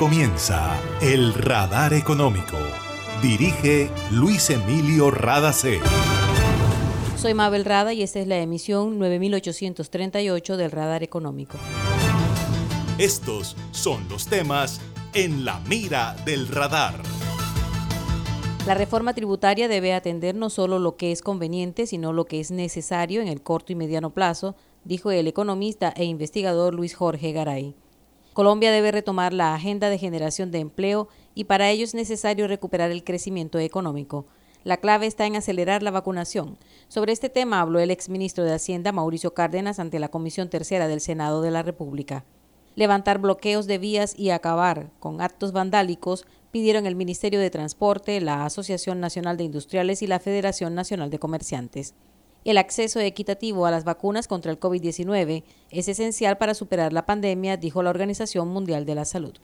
comienza El Radar Económico. Dirige Luis Emilio Radacé. Soy Mabel Rada y esta es la emisión 9838 del Radar Económico. Estos son los temas en la mira del radar. La reforma tributaria debe atender no solo lo que es conveniente, sino lo que es necesario en el corto y mediano plazo, dijo el economista e investigador Luis Jorge Garay. Colombia debe retomar la agenda de generación de empleo y para ello es necesario recuperar el crecimiento económico. La clave está en acelerar la vacunación. Sobre este tema habló el exministro de Hacienda Mauricio Cárdenas ante la Comisión Tercera del Senado de la República. Levantar bloqueos de vías y acabar con actos vandálicos pidieron el Ministerio de Transporte, la Asociación Nacional de Industriales y la Federación Nacional de Comerciantes. El acceso equitativo a las vacunas contra el COVID-19 es esencial para superar la pandemia, dijo la Organización Mundial de la Salud.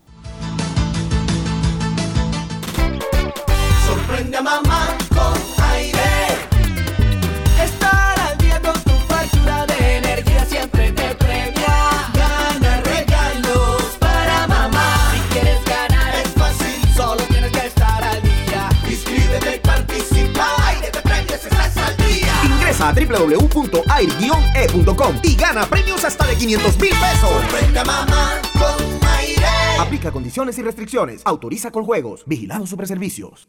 Ingresa a www.air-e.com y gana premios hasta de 500 mil pesos. Sorprende a mamá con aire. Aplica condiciones y restricciones. Autoriza con juegos. Vigilado sobre servicios.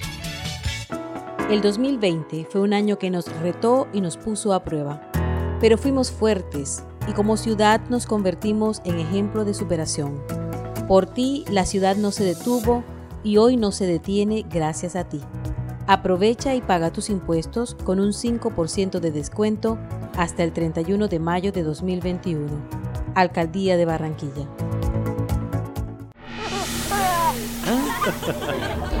El 2020 fue un año que nos retó y nos puso a prueba, pero fuimos fuertes y como ciudad nos convertimos en ejemplo de superación. Por ti la ciudad no se detuvo y hoy no se detiene gracias a ti. Aprovecha y paga tus impuestos con un 5% de descuento hasta el 31 de mayo de 2021. Alcaldía de Barranquilla.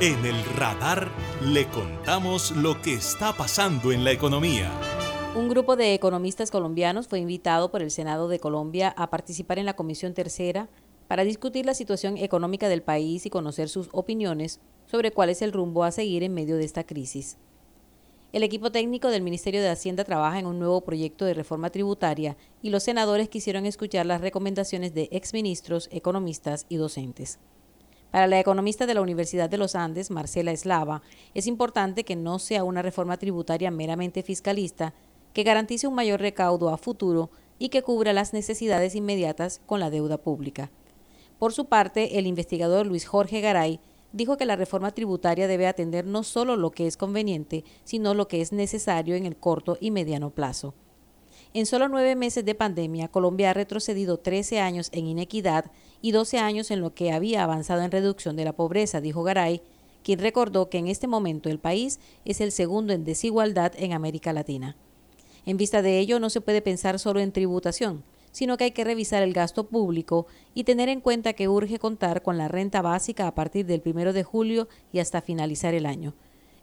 En el radar le contamos lo que está pasando en la economía. Un grupo de economistas colombianos fue invitado por el Senado de Colombia a participar en la Comisión Tercera para discutir la situación económica del país y conocer sus opiniones sobre cuál es el rumbo a seguir en medio de esta crisis. El equipo técnico del Ministerio de Hacienda trabaja en un nuevo proyecto de reforma tributaria y los senadores quisieron escuchar las recomendaciones de exministros, economistas y docentes. Para la economista de la Universidad de los Andes, Marcela Eslava, es importante que no sea una reforma tributaria meramente fiscalista, que garantice un mayor recaudo a futuro y que cubra las necesidades inmediatas con la deuda pública. Por su parte, el investigador Luis Jorge Garay dijo que la reforma tributaria debe atender no solo lo que es conveniente, sino lo que es necesario en el corto y mediano plazo. En solo nueve meses de pandemia, Colombia ha retrocedido 13 años en inequidad y 12 años en lo que había avanzado en reducción de la pobreza, dijo Garay, quien recordó que en este momento el país es el segundo en desigualdad en América Latina. En vista de ello, no se puede pensar solo en tributación, sino que hay que revisar el gasto público y tener en cuenta que urge contar con la renta básica a partir del 1 de julio y hasta finalizar el año.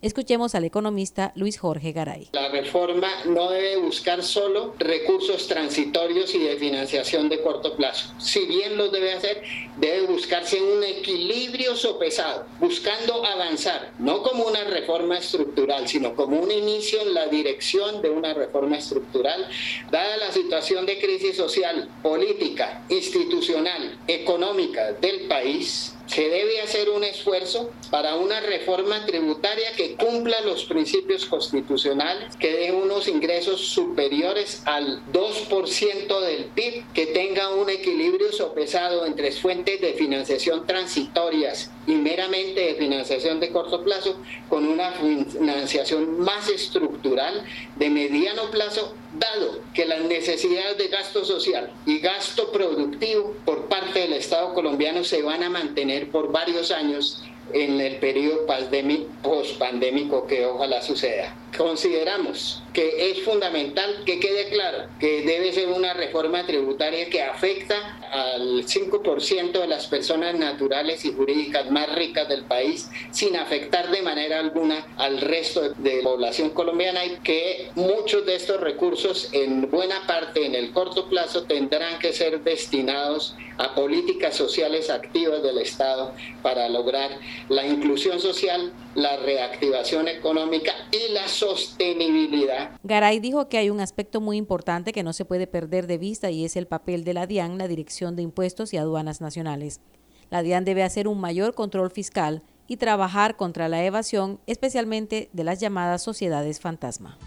Escuchemos al economista Luis Jorge Garay. La reforma no debe buscar solo recursos transitorios y de financiación de corto plazo. Si bien lo debe hacer, debe buscarse un equilibrio sopesado, buscando avanzar, no como una reforma estructural, sino como un inicio en la dirección de una reforma estructural, dada la situación de crisis social, política, institucional, económica del país se debe hacer un esfuerzo para una reforma tributaria que cumpla los principios constitucionales, que dé unos ingresos superiores al 2% del PIB, que tenga un equilibrio sopesado entre fuentes de financiación transitorias y meramente de financiación de corto plazo, con una financiación más estructural de mediano plazo, dado que las necesidades de gasto social y gasto productivo por parte del Estado colombiano se van a mantener por varios años en el periodo post-pandémico que ojalá suceda. Consideramos que es fundamental que quede claro que debe ser una reforma tributaria que afecta al 5% de las personas naturales y jurídicas más ricas del país sin afectar de manera alguna al resto de la población colombiana y que muchos de estos recursos en buena parte en el corto plazo tendrán que ser destinados a políticas sociales activas del Estado para lograr la inclusión social, la reactivación económica y la Garay dijo que hay un aspecto muy importante que no se puede perder de vista y es el papel de la DIAN, la Dirección de Impuestos y Aduanas Nacionales. La DIAN debe hacer un mayor control fiscal y trabajar contra la evasión, especialmente de las llamadas sociedades fantasma.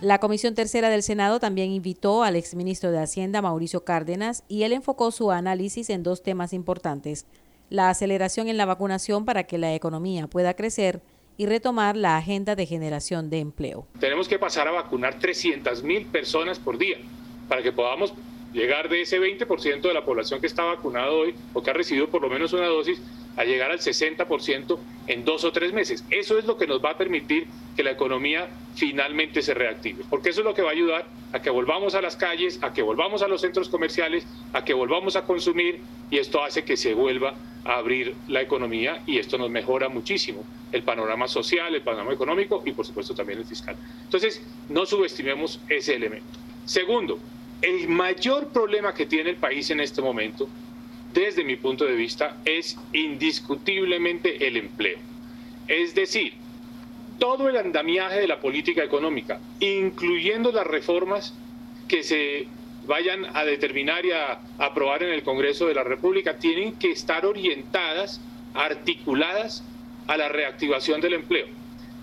La Comisión Tercera del Senado también invitó al exministro de Hacienda, Mauricio Cárdenas, y él enfocó su análisis en dos temas importantes, la aceleración en la vacunación para que la economía pueda crecer y retomar la agenda de generación de empleo. Tenemos que pasar a vacunar 300 mil personas por día para que podamos llegar de ese 20% de la población que está vacunado hoy o que ha recibido por lo menos una dosis a llegar al 60% en dos o tres meses. Eso es lo que nos va a permitir que la economía finalmente se reactive, porque eso es lo que va a ayudar a que volvamos a las calles, a que volvamos a los centros comerciales, a que volvamos a consumir y esto hace que se vuelva a abrir la economía y esto nos mejora muchísimo el panorama social, el panorama económico y por supuesto también el fiscal. Entonces, no subestimemos ese elemento. Segundo, el mayor problema que tiene el país en este momento desde mi punto de vista, es indiscutiblemente el empleo. Es decir, todo el andamiaje de la política económica, incluyendo las reformas que se vayan a determinar y a aprobar en el Congreso de la República, tienen que estar orientadas, articuladas a la reactivación del empleo.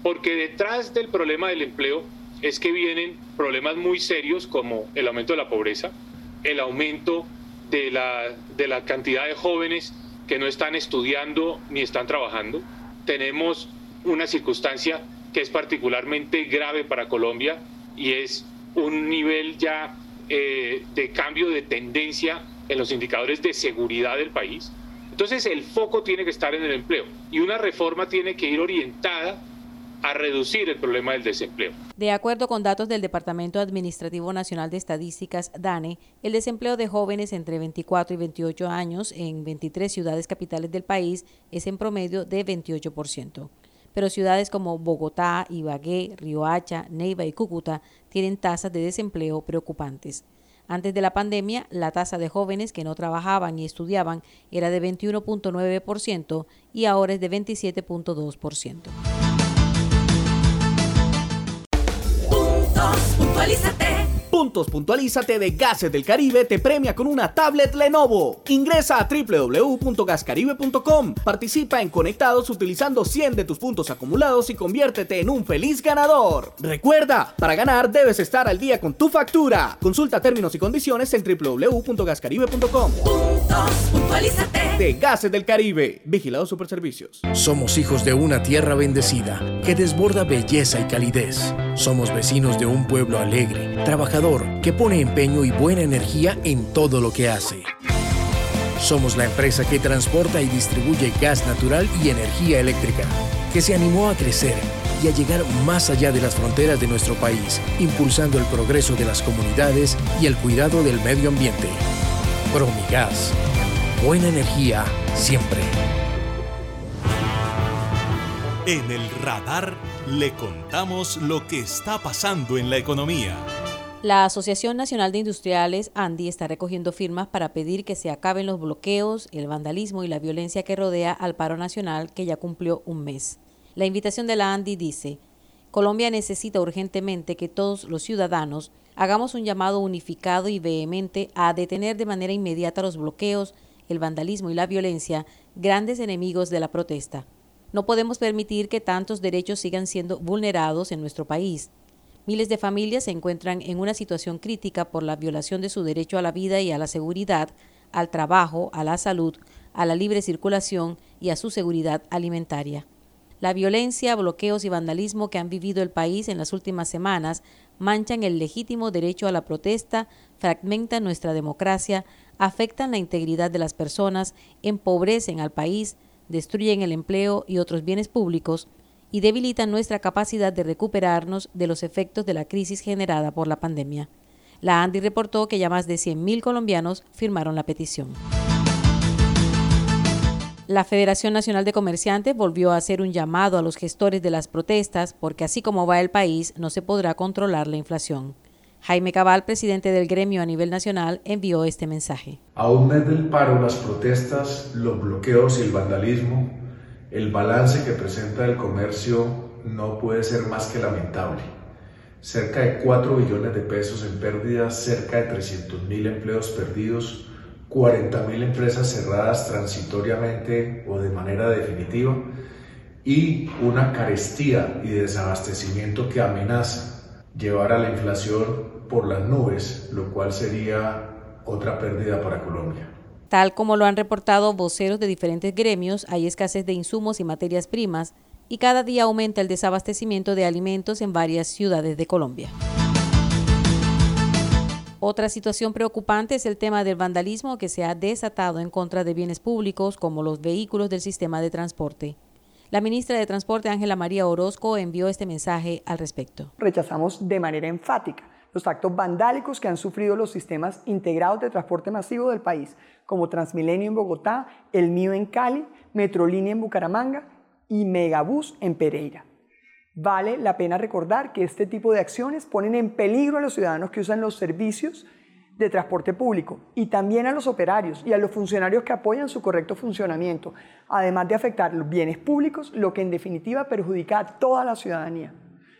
Porque detrás del problema del empleo es que vienen problemas muy serios como el aumento de la pobreza, el aumento de la, de la cantidad de jóvenes que no están estudiando ni están trabajando. Tenemos una circunstancia que es particularmente grave para Colombia y es un nivel ya eh, de cambio de tendencia en los indicadores de seguridad del país. Entonces el foco tiene que estar en el empleo y una reforma tiene que ir orientada a reducir el problema del desempleo. De acuerdo con datos del Departamento Administrativo Nacional de Estadísticas, DANE, el desempleo de jóvenes entre 24 y 28 años en 23 ciudades capitales del país es en promedio de 28%. Pero ciudades como Bogotá, Ibagué, Riohacha, Neiva y Cúcuta tienen tasas de desempleo preocupantes. Antes de la pandemia, la tasa de jóvenes que no trabajaban y estudiaban era de 21.9% y ahora es de 27.2%. puntualízate. Puntos Puntualízate de Gases del Caribe te premia con una tablet Lenovo. Ingresa a www.gascaribe.com. Participa en Conectados utilizando 100 de tus puntos acumulados y conviértete en un feliz ganador. Recuerda, para ganar debes estar al día con tu factura. Consulta términos y condiciones en www.gascaribe.com. De Gases del Caribe. Vigilado Superservicios. Somos hijos de una tierra bendecida que desborda belleza y calidez. Somos vecinos de un pueblo alegre, trabajador, que pone empeño y buena energía en todo lo que hace. Somos la empresa que transporta y distribuye gas natural y energía eléctrica, que se animó a crecer y a llegar más allá de las fronteras de nuestro país, impulsando el progreso de las comunidades y el cuidado del medio ambiente. Promigas. Buena energía siempre. En el radar le contamos lo que está pasando en la economía. La Asociación Nacional de Industriales, ANDI, está recogiendo firmas para pedir que se acaben los bloqueos, el vandalismo y la violencia que rodea al paro nacional que ya cumplió un mes. La invitación de la ANDI dice, Colombia necesita urgentemente que todos los ciudadanos hagamos un llamado unificado y vehemente a detener de manera inmediata los bloqueos, el vandalismo y la violencia, grandes enemigos de la protesta. No podemos permitir que tantos derechos sigan siendo vulnerados en nuestro país. Miles de familias se encuentran en una situación crítica por la violación de su derecho a la vida y a la seguridad, al trabajo, a la salud, a la libre circulación y a su seguridad alimentaria. La violencia, bloqueos y vandalismo que han vivido el país en las últimas semanas manchan el legítimo derecho a la protesta, fragmentan nuestra democracia, afectan la integridad de las personas, empobrecen al país, destruyen el empleo y otros bienes públicos y debilitan nuestra capacidad de recuperarnos de los efectos de la crisis generada por la pandemia. La ANDI reportó que ya más de 100.000 colombianos firmaron la petición. La Federación Nacional de Comerciantes volvió a hacer un llamado a los gestores de las protestas porque así como va el país no se podrá controlar la inflación. Jaime Cabal, presidente del gremio a nivel nacional, envió este mensaje. A un mes paro, las protestas, los bloqueos y el vandalismo, el balance que presenta el comercio no puede ser más que lamentable. Cerca de 4 billones de pesos en pérdidas, cerca de 300 mil empleos perdidos, 40.000 empresas cerradas transitoriamente o de manera definitiva y una carestía y desabastecimiento que amenaza llevar a la inflación por las nubes, lo cual sería otra pérdida para Colombia. Tal como lo han reportado voceros de diferentes gremios, hay escasez de insumos y materias primas y cada día aumenta el desabastecimiento de alimentos en varias ciudades de Colombia. Otra situación preocupante es el tema del vandalismo que se ha desatado en contra de bienes públicos como los vehículos del sistema de transporte. La ministra de Transporte, Ángela María Orozco, envió este mensaje al respecto. Rechazamos de manera enfática los actos vandálicos que han sufrido los sistemas integrados de transporte masivo del país, como Transmilenio en Bogotá, El Mío en Cali, Metrolínea en Bucaramanga y Megabús en Pereira. Vale la pena recordar que este tipo de acciones ponen en peligro a los ciudadanos que usan los servicios de transporte público y también a los operarios y a los funcionarios que apoyan su correcto funcionamiento, además de afectar los bienes públicos, lo que en definitiva perjudica a toda la ciudadanía.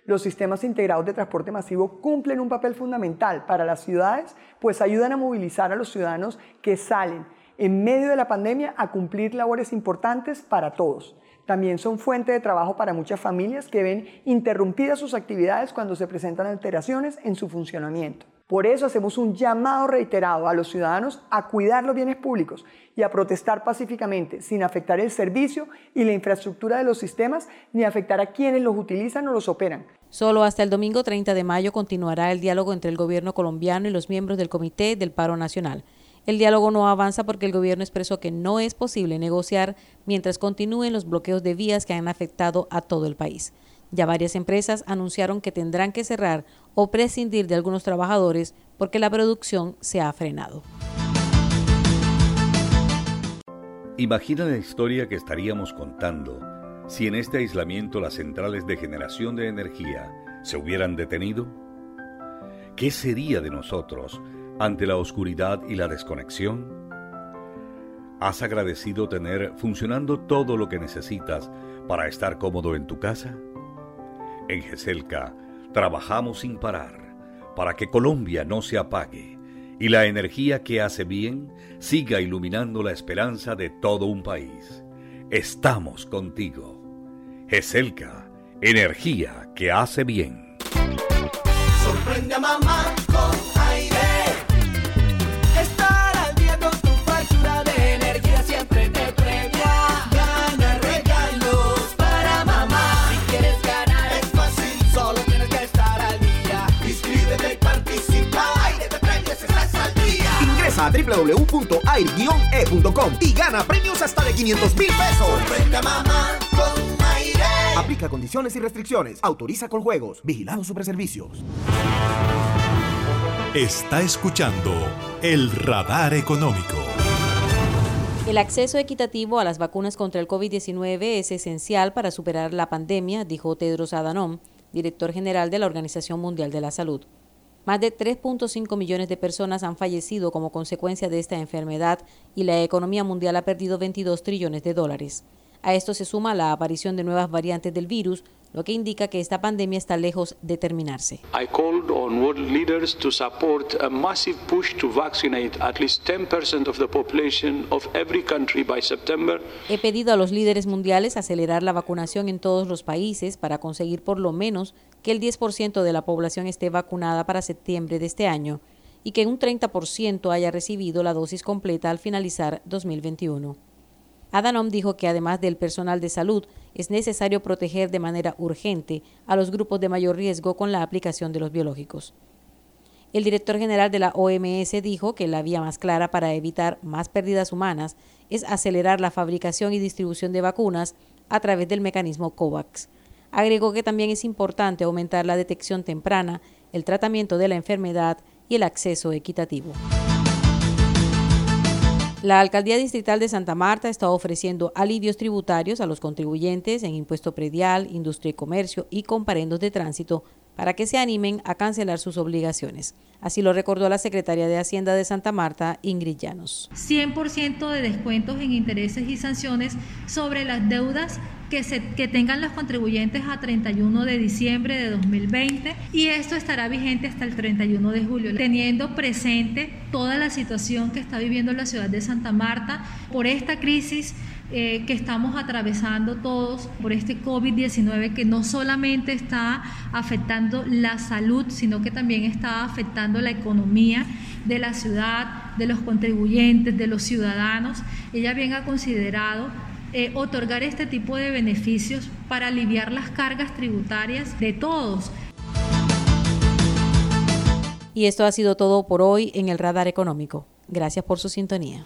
Los sistemas integrados de transporte masivo cumplen un papel fundamental para las ciudades, pues ayudan a movilizar a los ciudadanos que salen en medio de la pandemia a cumplir labores importantes para todos. También son fuente de trabajo para muchas familias que ven interrumpidas sus actividades cuando se presentan alteraciones en su funcionamiento. Por eso hacemos un llamado reiterado a los ciudadanos a cuidar los bienes públicos y a protestar pacíficamente, sin afectar el servicio y la infraestructura de los sistemas, ni afectar a quienes los utilizan o los operan. Solo hasta el domingo 30 de mayo continuará el diálogo entre el gobierno colombiano y los miembros del Comité del Paro Nacional. El diálogo no avanza porque el gobierno expresó que no es posible negociar mientras continúen los bloqueos de vías que han afectado a todo el país. Ya varias empresas anunciaron que tendrán que cerrar o prescindir de algunos trabajadores porque la producción se ha frenado. Imagina la historia que estaríamos contando si en este aislamiento las centrales de generación de energía se hubieran detenido. ¿Qué sería de nosotros ante la oscuridad y la desconexión? ¿Has agradecido tener funcionando todo lo que necesitas para estar cómodo en tu casa? En GESELCA trabajamos sin parar para que Colombia no se apague y la energía que hace bien siga iluminando la esperanza de todo un país. Estamos contigo. GESELCA, energía que hace bien. Mamá Ingresa a www.air-e.com y gana premios hasta de 500 mil pesos. Sorprende a mamá con aire. Aplica condiciones y restricciones. Autoriza con juegos. Vigilado sobre servicios. Está escuchando el radar económico. El acceso equitativo a las vacunas contra el COVID-19 es esencial para superar la pandemia, dijo Tedros Adhanom, director general de la Organización Mundial de la Salud. Más de 3.5 millones de personas han fallecido como consecuencia de esta enfermedad y la economía mundial ha perdido 22 trillones de dólares. A esto se suma la aparición de nuevas variantes del virus, lo que indica que esta pandemia está lejos de terminarse. I called on world leaders to support a massive push to vaccinate at least 10% of the population of every country by September. He pedido a los líderes mundiales acelerar la vacunación en todos los países para conseguir por lo menos que el 10% de la población esté vacunada para septiembre de este año y que un 30% haya recibido la dosis completa al finalizar 2021. Adanom dijo que además del personal de salud, es necesario proteger de manera urgente a los grupos de mayor riesgo con la aplicación de los biológicos. El director general de la OMS dijo que la vía más clara para evitar más pérdidas humanas es acelerar la fabricación y distribución de vacunas a través del mecanismo COVAX. Agregó que también es importante aumentar la detección temprana, el tratamiento de la enfermedad y el acceso equitativo. La Alcaldía Distrital de Santa Marta está ofreciendo alivios tributarios a los contribuyentes en impuesto predial, industria y comercio y comparendos de tránsito para que se animen a cancelar sus obligaciones. Así lo recordó la secretaria de Hacienda de Santa Marta, Ingrid Llanos. 100% de descuentos en intereses y sanciones sobre las deudas que, se, que tengan los contribuyentes a 31 de diciembre de 2020 y esto estará vigente hasta el 31 de julio, teniendo presente toda la situación que está viviendo la ciudad de Santa Marta por esta crisis eh, que estamos atravesando todos por este COVID-19 que no solamente está afectando la salud, sino que también está afectando la economía de la ciudad, de los contribuyentes, de los ciudadanos. Ella bien ha considerado eh, otorgar este tipo de beneficios para aliviar las cargas tributarias de todos. Y esto ha sido todo por hoy en el Radar Económico. Gracias por su sintonía.